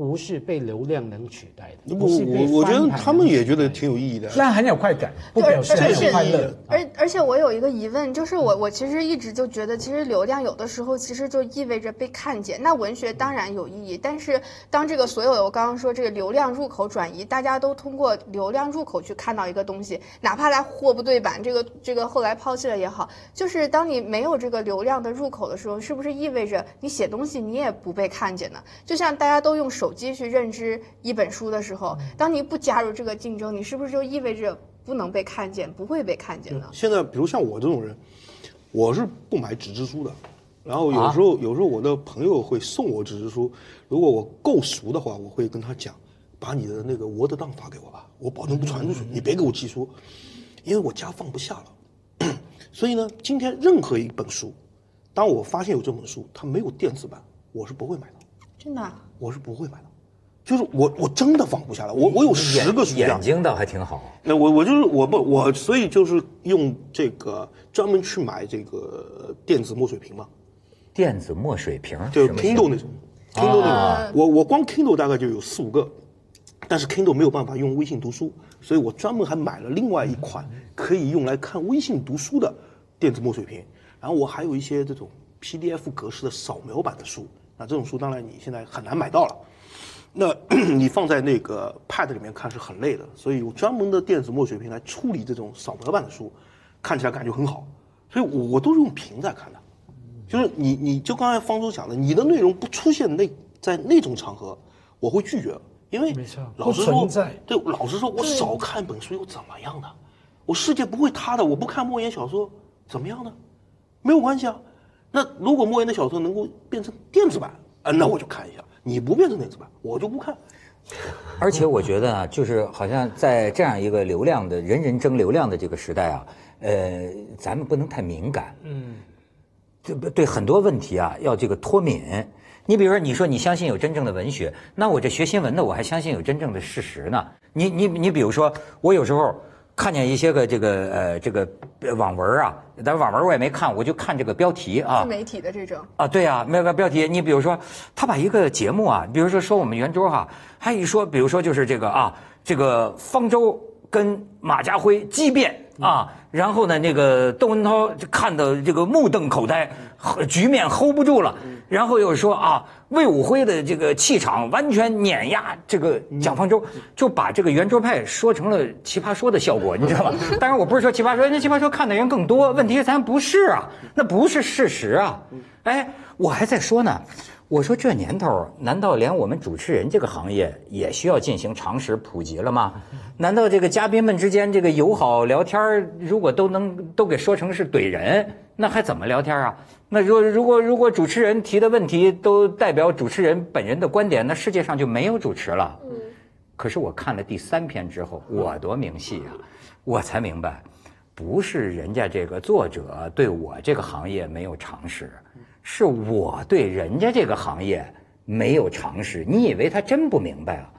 不是被流量能取代的。我我我觉得他们也觉得挺有意义的，那很有快感，不表示很快乐。而而且我有一个疑问，就是我我其实一直就觉得，其实流量有的时候其实就意味着被看见。那文学当然有意义，但是当这个所有的我刚刚说这个流量入口转移，大家都通过流量入口去看到一个东西，哪怕它货不对版，这个这个后来抛弃了也好，就是当你没有这个流量的入口的时候，是不是意味着你写东西你也不被看见呢？就像大家都用手。手机去认知一本书的时候，当你不加入这个竞争，你是不是就意味着不能被看见，不会被看见呢？现在，比如像我这种人，我是不买纸质书的。然后有时候，有时候我的朋友会送我纸质书，如果我够熟的话，我会跟他讲，把你的那个 Word 档发给我吧，我保证不传出去，你别给我寄书，因为我家放不下了。(clears throat) 所以呢，今天任何一本书，当我发现有这本书，它没有电子版，我是不会买的。真的，我是不会买的，就是我我真的放不下来，我我有十个书架，眼睛倒还挺好。那我我就是我不我，所以就是用这个专门去买这个电子墨水屏嘛，电子墨水屏，就 Kindle 那种，Kindle 那种，我我光 Kindle 大概就有四五个，但是 Kindle 没有办法用微信读书，所以我专门还买了另外一款可以用来看微信读书的电子墨水屏，然后我还有一些这种 PDF 格式的扫描版的书。那这种书当然你现在很难买到了，那 (clears throat) 你放在那个 Pad 里面看是很累的，所以有专门的电子墨水屏来处理这种扫描版的书，看起来感觉很好。所以我我都是用屏在看的，就是你你就刚才方舟讲的，你的内容不出现那在那种场合，我会拒绝，因为老实说，对，老实说，我少看本书又怎么样呢？我世界不会塌的，我不看莫言小说怎么样呢？没有关系啊。那如果莫言的小说能够变成电子版，啊，那我就看一下。你不变成电子版，我就不看。而且我觉得啊，就是好像在这样一个流量的人人争流量的这个时代啊，呃，咱们不能太敏感。嗯。对对，很多问题啊，要这个脱敏。你比如说，你说你相信有真正的文学，那我这学新闻的，我还相信有真正的事实呢。你你你，比如说，我有时候。看见一些个这个呃这个网文啊，但网文我也没看，我就看这个标题啊。自媒体的这种啊，对啊，没有标题。你比如说，他把一个节目啊，比如说说我们圆桌哈，还一说，比如说就是这个啊，这个方舟跟马家辉激辩啊，然后呢，那个窦文涛就看到这个目瞪口呆，局面 hold 不住了，然后又说啊，魏武辉的这个气场完全碾压这个蒋方舟，就把这个圆桌派说成了奇葩说的效果，你知道吧？当然我不是说奇葩说，那奇葩说看的人更多，问题是咱不是啊，那不是事实啊。哎，我还在说呢。我说这年头，难道连我们主持人这个行业也需要进行常识普及了吗？难道这个嘉宾们之间这个友好聊天如果都能都给说成是怼人，那还怎么聊天啊？那如果如果如果主持人提的问题都代表主持人本人的观点，那世界上就没有主持了。嗯。可是我看了第三篇之后，我多明细啊！我才明白，不是人家这个作者对我这个行业没有常识。是我对人家这个行业没有常识，你以为他真不明白啊？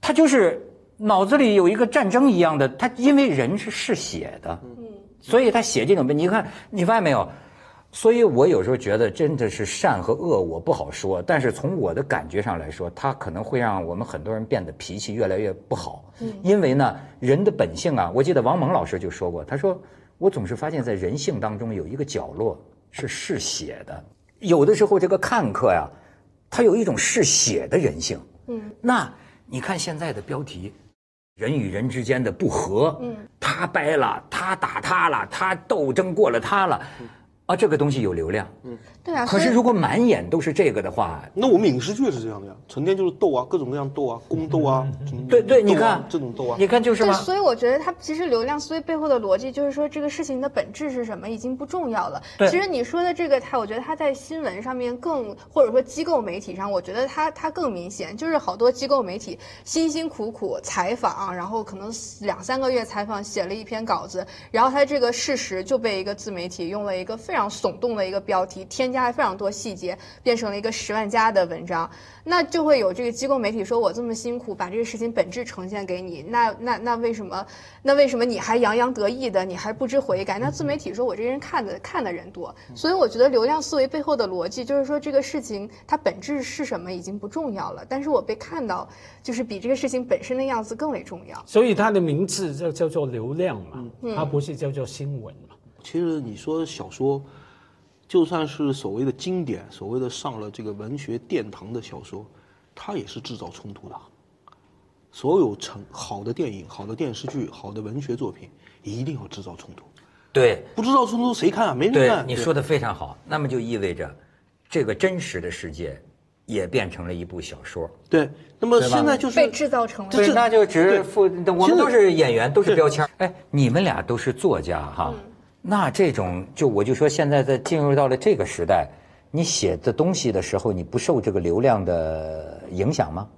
他就是脑子里有一个战争一样的，他因为人是嗜血的，所以他写这种文。你看，你发现没有？所以我有时候觉得真的是善和恶，我不好说。但是从我的感觉上来说，他可能会让我们很多人变得脾气越来越不好。因为呢，人的本性啊，我记得王蒙老师就说过，他说我总是发现在人性当中有一个角落。是嗜血的，有的时候这个看客呀，他有一种嗜血的人性。嗯，那你看现在的标题，人与人之间的不和，嗯，他掰了，他打他了，他斗争过了他了。啊，这个东西有流量，嗯，对啊。可是如果满眼都是这个的话，那我们影视剧是这样的呀，成天就是斗啊，各种各样斗啊，宫斗啊，对对，你看这种斗啊，你看就是吗？所以我觉得它其实流量思维背后的逻辑就是说，这个事情的本质是什么已经不重要了。对，其实你说的这个，它我觉得它在新闻上面更，或者说机构媒体上，我觉得它它更明显，就是好多机构媒体辛辛苦苦采访，然后可能两三个月采访写了一篇稿子，然后它这个事实就被一个自媒体用了一个非常耸动的一个。标题添加了非常多细节，变成了一个十万加的文章，那就会有这个机构媒体说：“我这么辛苦把这个事情本质呈现给你，那那那为什么？那为什么你还洋洋得意的？你还不知悔改？”那自媒体说：“我这人看的看的人多，所以我觉得流量思维背后的逻辑就是说，这个事情它本质是什么已经不重要了，但是我被看到，就是比这个事情本身的样子更为重要。所以它的名字就叫做流量嘛，它不是叫做新闻嘛。其实你说小说。就算是所谓的经典，所谓的上了这个文学殿堂的小说，它也是制造冲突的。所有成好的电影、好的电视剧、好的文学作品，一定要制造冲突。对，不制造冲突谁看啊？没人看。你说的非常好。那么就意味着，这个真实的世界也变成了一部小说。对。那么现在就是被制造成了。对，那就只是附，我们都是演员，都是标签。哎，你们俩都是作家哈。那这种就我就说，现在在进入到了这个时代，你写的东西的时候，你不受这个流量的影响吗？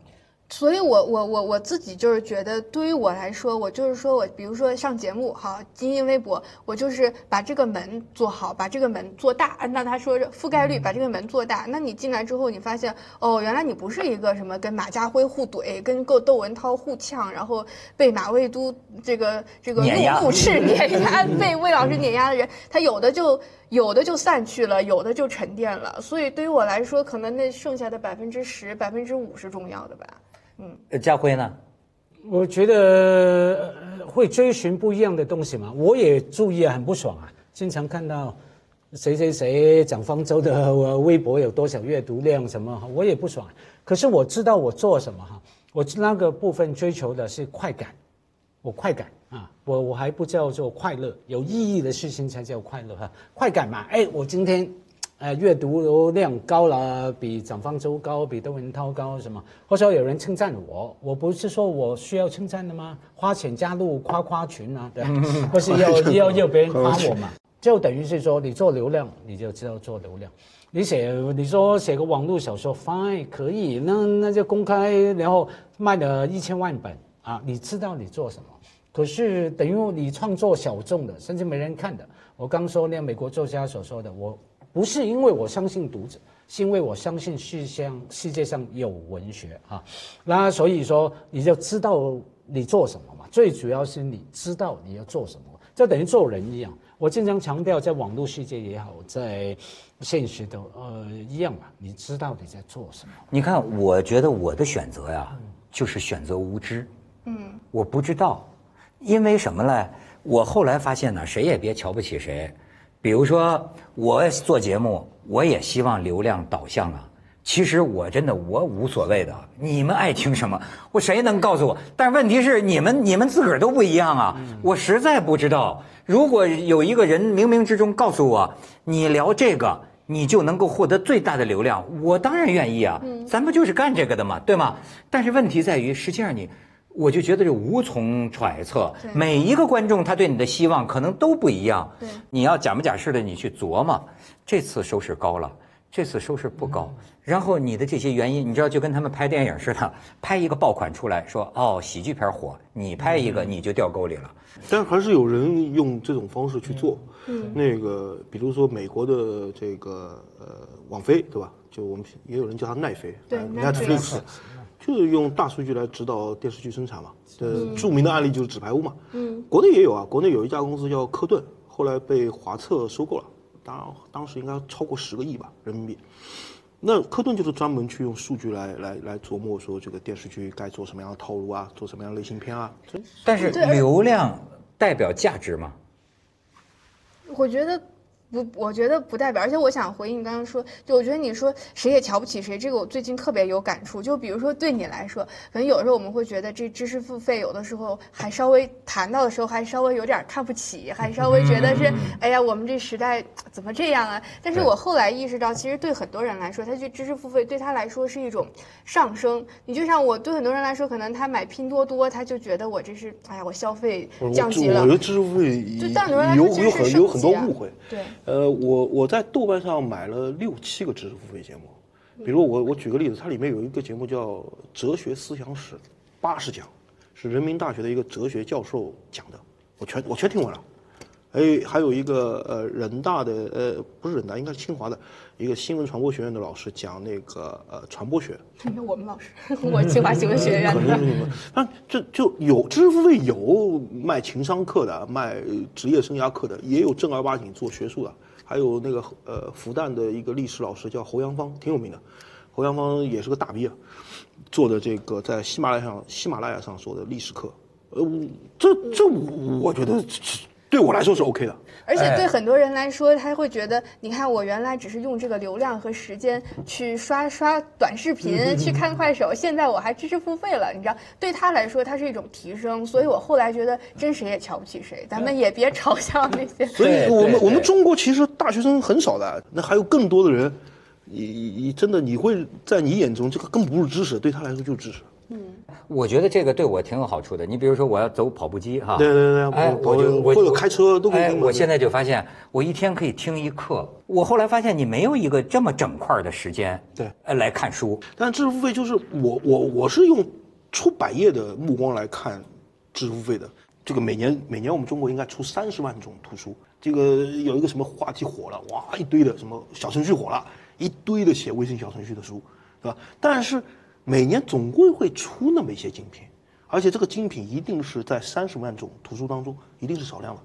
所以，我我我我自己就是觉得，对于我来说，我就是说我，比如说上节目哈，精英微博，我就是把这个门做好，把这个门做大。按照他说覆盖率，把这个门做大。那你进来之后，你发现哦，原来你不是一个什么跟马家辉互怼，跟够窦文涛互呛，然后被马未都这个这个怒怒斥 (laughs) 碾压，被魏老师碾压的人，他有的就有的就散去了，有的就沉淀了。所以对于我来说，可能那剩下的百分之十、百分之五是重要的吧。嗯，家辉呢？我觉得会追寻不一样的东西嘛。我也注意啊很不爽啊，经常看到谁谁谁蒋方舟的微博有多少阅读量什么，我也不爽。可是我知道我做什么哈，我那个部分追求的是快感，我快感啊，我我还不叫做快乐，有意义的事情才叫快乐哈，快感嘛。哎，我今天。呃，阅读量高了，比蒋方舟高，比窦文涛高，什么？或者有人称赞我，我不是说我需要称赞的吗？花钱加入夸夸群啊，对，(laughs) 或是要要要别人夸我嘛？就等于是说，你做流量，你就知道做流量。你写，你说写个网络小说，fine，可以，那那就公开，然后卖了一千万本啊，你知道你做什么？可是等于你创作小众的，甚至没人看的。我刚说那美国作家所说的，我。不是因为我相信读者，是因为我相信世上世界上有文学啊，那所以说你就知道你做什么嘛。最主要是你知道你要做什么，就等于做人一样。我经常强调，在网络世界也好，在现实的呃一样嘛。你知道你在做什么？你看，我觉得我的选择呀，就是选择无知。嗯，我不知道，因为什么呢？我后来发现呢，谁也别瞧不起谁。比如说我做节目，我也希望流量导向啊。其实我真的我无所谓的，你们爱听什么，我谁能告诉我？但是问题是你们你们自个儿都不一样啊，我实在不知道。如果有一个人冥冥之中告诉我，你聊这个，你就能够获得最大的流量，我当然愿意啊。咱不就是干这个的嘛，对吗？但是问题在于，实际上你，我就觉得这无从揣测。每一个观众他对你的希望可能都不一样。对，你要假模假式的你去琢磨，这次收视高了。这次收视不高，然后你的这些原因，你知道就跟他们拍电影似的，(laughs) 拍一个爆款出来说哦喜剧片火，你拍一个你就掉沟里了。但还是有人用这种方式去做，嗯，那个比如说美国的这个呃网飞对吧？就我们也有人叫它奈飞，对，Netflix，就是用大数据来指导电视剧生产嘛。呃，著名的案例就是《纸牌屋》嘛，嗯，国内也有啊，国内有一家公司叫科顿，后来被华策收购了。当当时应该超过十个亿吧人民币，那科顿就是专门去用数据来来来琢磨说这个电视剧该做什么样的套路啊，做什么样的类型片啊。但是流量代表价值吗？我觉得。不，我觉得不代表。而且我想回应你刚刚说，就我觉得你说谁也瞧不起谁，这个我最近特别有感触。就比如说对你来说，可能有的时候我们会觉得这知识付费有的时候还稍微谈到的时候还稍微有点看不起，还稍微觉得是哎呀我们这时代怎么这样啊？但是我后来意识到，其实对很多人来说，他去知识付费对他来说是一种上升。你就像我对很多人来说，可能他买拼多多，他就觉得我这是哎呀我消费降级了。我觉得知识付费有有很有很多误会。对。呃，我我在豆瓣上买了六七个知识付费节目，比如我我举个例子，它里面有一个节目叫《哲学思想史》，八十讲，是人民大学的一个哲学教授讲的，我全我全听完了。哎，还有一个呃人大的呃不是人大，应该是清华的一个新闻传播学院的老师讲那个呃传播学。(laughs) 我们老师，我清华新闻学院的。那这就有知识付费，有卖情商课的，卖职业生涯课的，也有正儿八经做学术的，还有那个呃复旦的一个历史老师叫侯阳芳，挺有名的。侯阳芳也是个大 V 啊，做的这个在喜马拉雅上喜马拉雅上说的历史课，呃，这这我觉得。对我来说是 OK 的，而且对很多人来说，他会觉得，你看我原来只是用这个流量和时间去刷刷短视频，去看快手，现在我还知识付费了，你知道，对他来说，它是一种提升。所以我后来觉得，真谁也瞧不起谁，咱们也别嘲笑那些。(laughs) 所以我们我们中国其实大学生很少的，那还有更多的人，你你真的你会在你眼中这个更不是知识，对他来说就是知识。嗯，我觉得这个对我挺有好处的。你比如说，我要走跑步机哈，对对对，哎，我就或者开车都可以。哎，我现在就发现，我一天可以听一课。我后来发现，你没有一个这么整块的时间，对，呃，来看书。但知识付费就是我我我是用出版业的目光来看知识付费的。这个每年每年我们中国应该出三十万种图书。这个有一个什么话题火了，哇，一堆的什么小程序火了，一堆的写微信小程序的书，对吧？但是。每年总归会出那么一些精品，而且这个精品一定是在三十万种图书当中一定是少量的。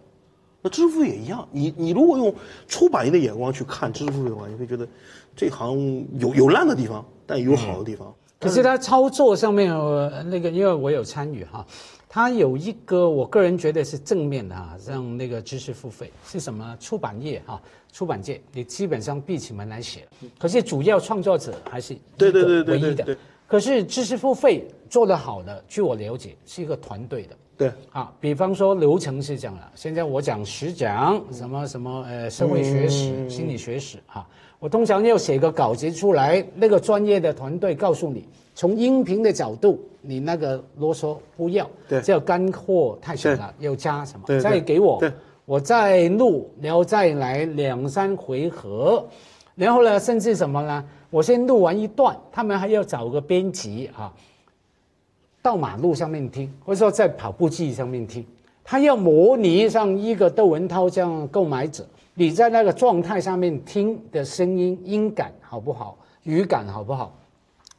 那知识付费也一样，你你如果用出版业的眼光去看知识付费的话，你会觉得这行有有烂的地方，但也有好的地方。可是它操作上面那个，因为我有参与哈，它有一个我个人觉得是正面的哈，让那个知识付费是什么？出版业哈，出版界你基本上闭起门来写，可是主要创作者还是对对对唯一的。可是知识付费做得好的，据我了解是一个团队的。对。啊，比方说流程是这样的，现在我讲十讲什么什么呃社会学史、心理学史哈，我通常要写个稿子出来，那个专业的团队告诉你，从音频的角度，你那个啰嗦不要，对，这干货太少了，要加什么？对，再给我，对，我再录，然后再来两三回合，然后呢，甚至什么呢？我先录完一段，他们还要找个编辑啊，到马路上面听，或者说在跑步机上面听，他要模拟上一个窦文涛这样购买者，你在那个状态上面听的声音音感好不好，语感好不好，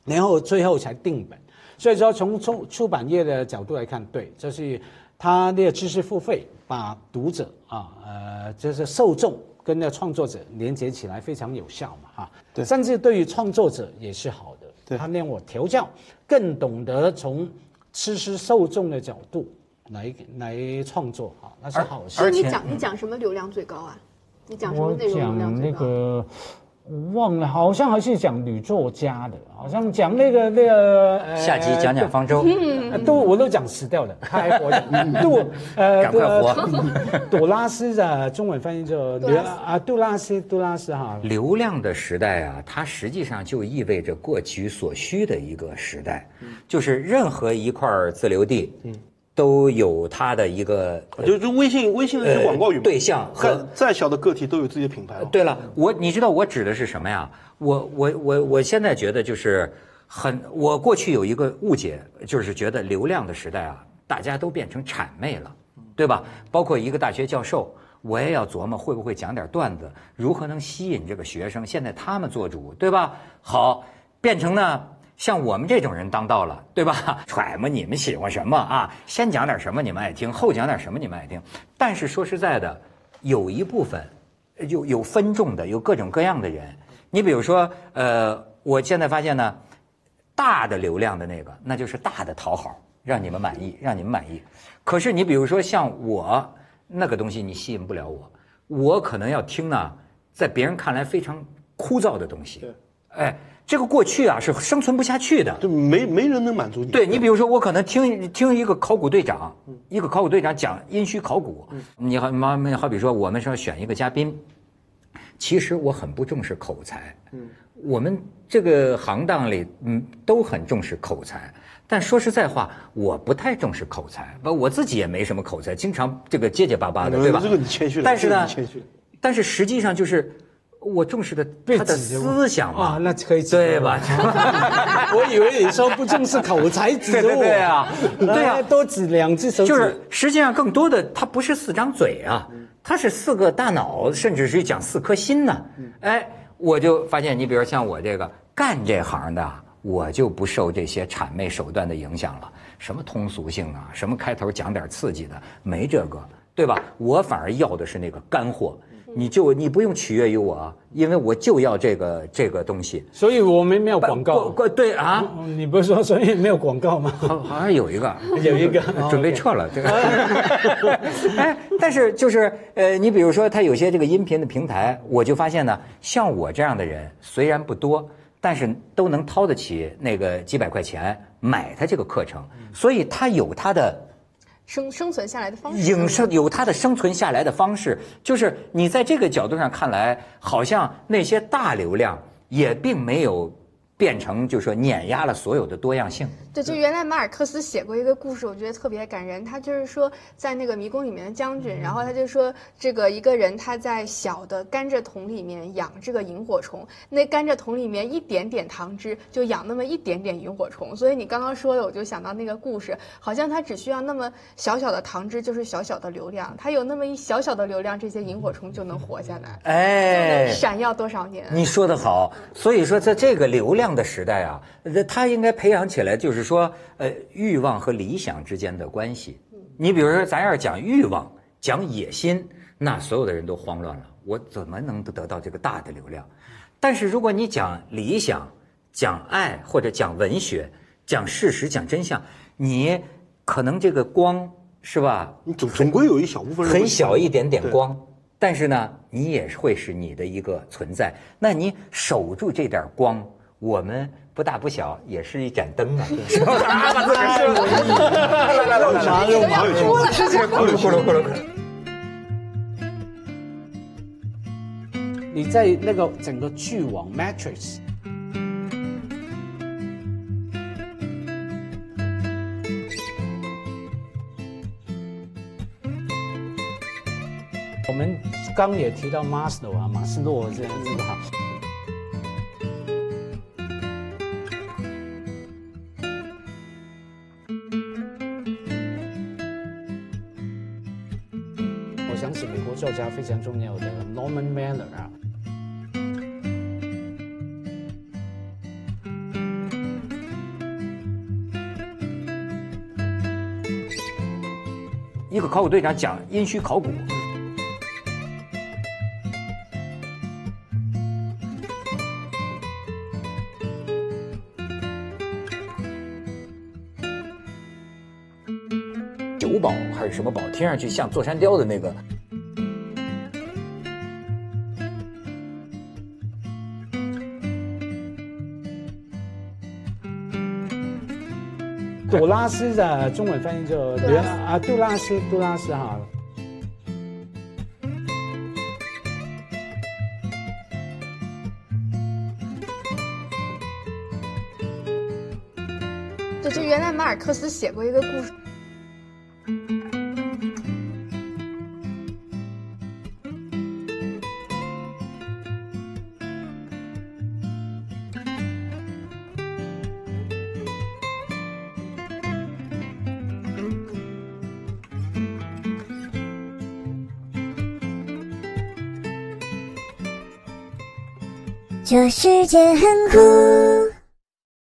然后最后才定本。所以说，从出出版业的角度来看，对，就是他那个知识付费，把读者啊，呃，就是受众。跟那创作者连接起来非常有效嘛，哈，对，甚至对于创作者也是好的，对，他让我调教，更懂得从吃施受众的角度来来创作哈，那是好事。而且你讲你讲什么流量最高啊？你讲什么内容流量讲那最高？个。我忘了，好像还是讲女作家的，好像讲那个那个。呃下集讲讲方舟，呃都我都讲死掉了，他还活着。杜呃 (laughs) 赶快活 (laughs) 杜拉斯的中文翻译就杜拉斯啊杜拉斯杜拉斯哈，流量的时代啊，它实际上就意味着过取所需的一个时代，就是任何一块自留地，都有它的一个就就微信微信的一些广告语对象和再再小的个体都有自己的品牌了。对了，我你知道我指的是什么呀？我我我我现在觉得就是很，我过去有一个误解，就是觉得流量的时代啊，大家都变成谄媚了，对吧？包括一个大学教授，我也要琢磨会不会讲点段子，如何能吸引这个学生。现在他们做主，对吧？好，变成呢。像我们这种人当道了，对吧？揣摩你们喜欢什么啊？先讲点什么你们爱听，后讲点什么你们爱听。但是说实在的，有一部分有有分众的，有各种各样的人。你比如说，呃，我现在发现呢，大的流量的那个，那就是大的讨好，让你们满意，让你们满意。可是你比如说像我那个东西，你吸引不了我，我可能要听呢，在别人看来非常枯燥的东西。对，哎，这个过去啊是生存不下去的。就没没人能满足你。对你，比如说，我可能听听一个考古队长，一个考古队长讲殷墟考古，你好，妈，好比说，我们说选一个嘉宾，其实我很不重视口才，嗯我们这个行当里，嗯，都很重视口才。但说实在话，我不太重视口才，不，我自己也没什么口才，经常这个结结巴巴的，对吧？这个你谦虚了但是呢但是实际上就是我重视的他的思想嘛啊，，那可以对吧？(laughs) 我以为你说不重视口才，指着我。对对对啊对啊哎多指两只手指。就是实际上更多的，它不是四张嘴啊，它是四个大脑，甚至是讲四颗心呢。哎，我就发现，你比如像我这个干这行的啊，我就不受这些谄媚手段的影响了。什么通俗性啊，什么开头讲点刺激的，没这个，对吧？我反而要的是那个干货。你就你不用取悦于我，因为我就要这个这个东西。所以我们没有广告。过对啊，嗯你不是说所以没有广告吗？好好像有一个，(laughs) 有一个准备撤了这个。(laughs) 哎，但是就是呃，你比如说，他有些这个音频的平台，我就发现呢，像我这样的人虽然不多，但是都能掏得起那个几百块钱买他这个课程，所以他有他的。生生存下来的方式。影生有它的生存下来的方式，就是你在这个角度上看来，好像那些大流量也并没有变成，就是说碾压了所有的多样性。对，就原来马尔克斯写过一个故事，我觉得特别感人。他就是说，在那个迷宫里面的将军，然后他就说，这个一个人他在小的甘蔗桶里面养这个萤火虫，那甘蔗桶里面一点点糖汁就养那么一点点萤火虫。所以你刚刚说的，我就想到那个故事，好像他只需要那么小小的糖汁，就是小小的流量，他有那么一小小的流量，这些萤火虫就能活下来，哎，闪耀多少年？你说得好，所以说在这个流量的时代啊，呃他应该培养起来，就是说，呃，欲望和理想之间的关系。你比如说，咱要是讲欲望、讲野心，那所有的人都慌乱了。我怎么能得到这个大的流量？但是如果你讲理想、讲爱或者讲文学、讲事实、讲真相，你可能这个光是吧？你总总归有一小部分人很小一点点光，但是呢，你也会是你的一个存在。那你守住这点光，我们不大不小，也是一盏灯啊，是吧？把自个儿射了来来来来来，又马有趣，是这咕噜咕噜咕噜咕噜。你在那个整个巨网 Matrix，我们刚也提到 Maslow 啊，马斯洛这样子哈。家非常重要的 Norman Mailer 啊，一个考古队长讲殷墟考古，九宝还是什么宝，听上去像座山雕的那个。杜拉斯的中文翻译就原啊，杜拉斯，杜拉斯哈。对，就原来马尔克斯写过一个故事。这世界很酷。